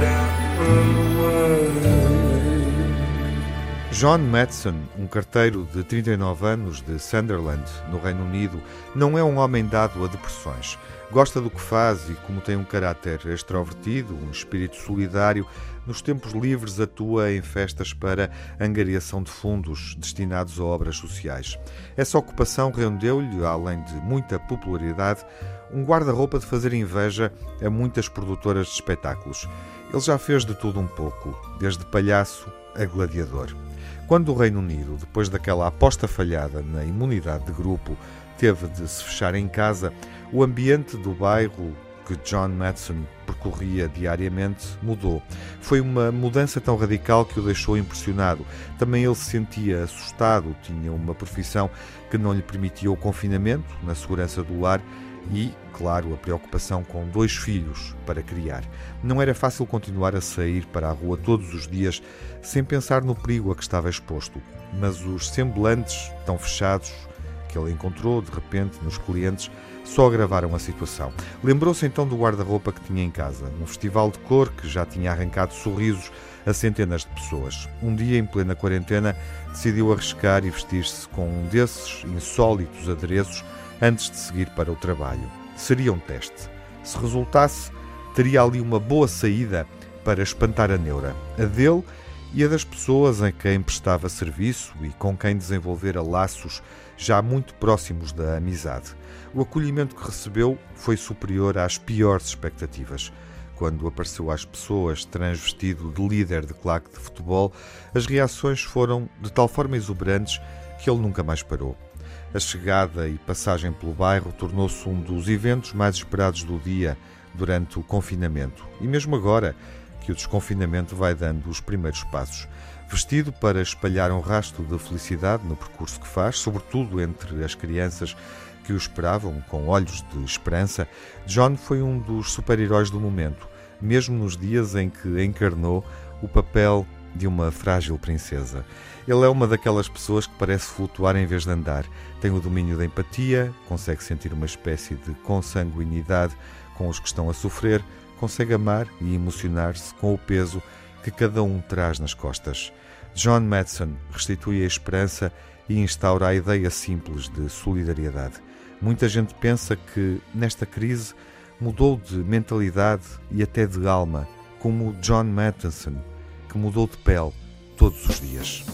down away. John Madsen, um carteiro de 39 anos de Sunderland, no Reino Unido, não é um homem dado a depressões. Gosta do que faz e, como tem um caráter extrovertido, um espírito solidário, nos tempos livres atua em festas para angariação de fundos destinados a obras sociais. Essa ocupação rendeu-lhe, além de muita popularidade, um guarda-roupa de fazer inveja a muitas produtoras de espetáculos. Ele já fez de tudo um pouco, desde palhaço a gladiador. Quando o Reino Unido, depois daquela aposta falhada na imunidade de grupo, teve de se fechar em casa, o ambiente do bairro que John Madsen percorria diariamente mudou. Foi uma mudança tão radical que o deixou impressionado. Também ele se sentia assustado, tinha uma profissão que não lhe permitia o confinamento na segurança do lar e, claro, a preocupação com dois filhos para criar. Não era fácil continuar a sair para a rua todos os dias sem pensar no perigo a que estava exposto, mas os semblantes tão fechados que ele encontrou de repente nos clientes só agravaram a situação. Lembrou-se então do guarda-roupa que tinha em casa, um festival de cor que já tinha arrancado sorrisos a centenas de pessoas. Um dia, em plena quarentena, decidiu arriscar e vestir-se com um desses insólitos adereços antes de seguir para o trabalho. Seria um teste. Se resultasse, teria ali uma boa saída para espantar a neura, a dele e a das pessoas em quem prestava serviço e com quem desenvolvera laços já muito próximos da amizade. O acolhimento que recebeu foi superior às piores expectativas. Quando apareceu às pessoas transvestido de líder de claque de futebol, as reações foram de tal forma exuberantes que ele nunca mais parou. A chegada e passagem pelo bairro tornou-se um dos eventos mais esperados do dia durante o confinamento. E mesmo agora que o desconfinamento vai dando os primeiros passos. Vestido para espalhar um rastro de felicidade no percurso que faz, sobretudo entre as crianças que o esperavam com olhos de esperança, John foi um dos super-heróis do momento, mesmo nos dias em que encarnou o papel de uma frágil princesa. Ele é uma daquelas pessoas que parece flutuar em vez de andar. Tem o domínio da empatia, consegue sentir uma espécie de consanguinidade com os que estão a sofrer, consegue amar e emocionar-se com o peso que cada um traz nas costas. John Madsen restitui a esperança e instaura a ideia simples de solidariedade. Muita gente pensa que, nesta crise, mudou de mentalidade e até de alma, como John Matheson, que mudou de pele todos os dias.